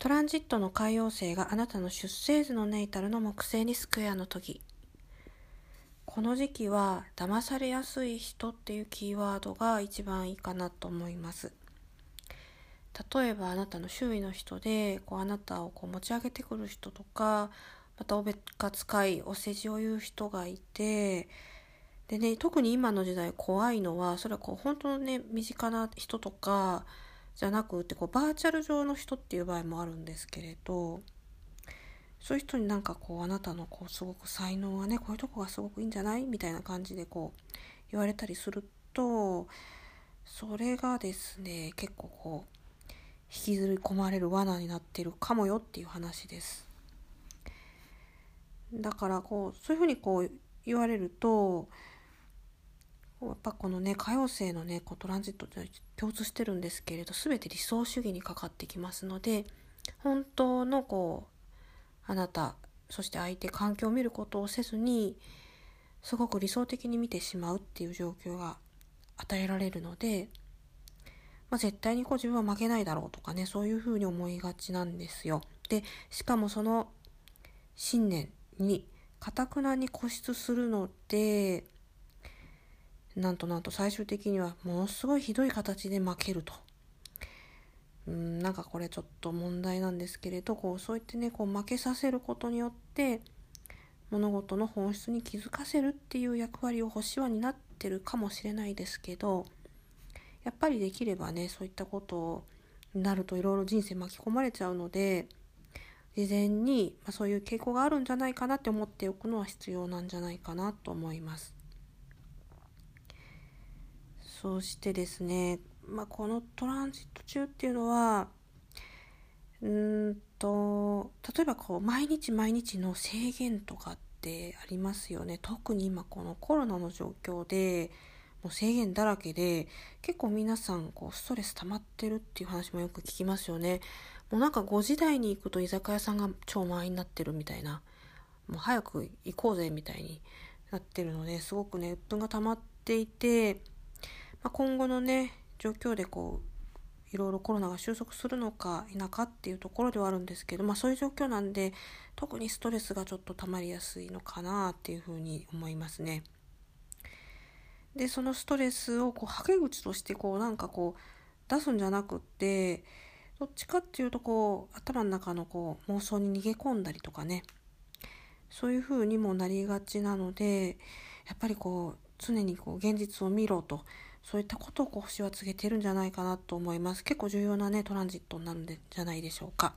トランジットの海洋星があなたの出生図のネイタルの木星にスクエアの時。この時期は騙されやすい人っていうキーワードが一番いいかなと思います。例えばあなたの周囲の人でこうあなたをこう持ち上げてくる人とかまたおべっか使いお世辞を言う人がいてでね特に今の時代怖いのはそれはこう本当のね身近な人とかじゃなくてこうバーチャル上の人っていう場合もあるんですけれどそういう人になんかこうあなたのこうすごく才能がねこういうとこがすごくいいんじゃないみたいな感じでこう言われたりするとそれがですね結構こう引きずり込まれる罠になってるかもよっていう話です。だからこうそういうふうにこう言われるとやっぱこのね歌謡星のねこうトランジットって共通してるんですけれど全て理想主義にかかってきますので本当のこうあなたそして相手環境を見ることをせずにすごく理想的に見てしまうっていう状況が与えられるので、まあ、絶対にこう自分は負けないだろうとかねそういうふうに思いがちなんですよ。でしかもその信念にかたくなに固執するのでなんとなんと最終的にはものすごいひどい形で負けると。うんなんかこれちょっと問題なんですけれどこうそう言ってねこう負けさせることによって物事の本質に気づかせるっていう役割を星は担ってるかもしれないですけどやっぱりできればねそういったことになるといろいろ人生巻き込まれちゃうので事前に、まあ、そういう傾向があるんじゃないかなって思っておくのは必要なんじゃないかなと思います。そしてですね、まあ、このトランジット中っていうのはうんと例えばこう毎日毎日の制限とかってありますよね。特に今このコロナの状況でもう制限だらけで結構皆さんこうストレス溜まってるっていう話もよく聞きますよね。もうなんか5時台に行くと居酒屋さんが超満員になってるみたいな。もう早く行こうぜみたいになってるのですごくね鬱憤が溜まっていてまあ、今後のね状況でこういろいろコロナが収束するのか否かっていうところではあるんですけど、まあ、そういう状況なんで特にストレスがちょっと溜まりやすいのかなっていうふうに思いますね。でそのストレスをこうはけ口としてこうなんかこう出すんじゃなくってどっちかっていうとこう頭の中のこう妄想に逃げ込んだりとかねそういう風にもなりがちなのでやっぱりこう常にこう現実を見ろとそういったことをこう星は告げてるんじゃないかなと思います。結構重要なね、トランジットになるんじゃないでしょうか。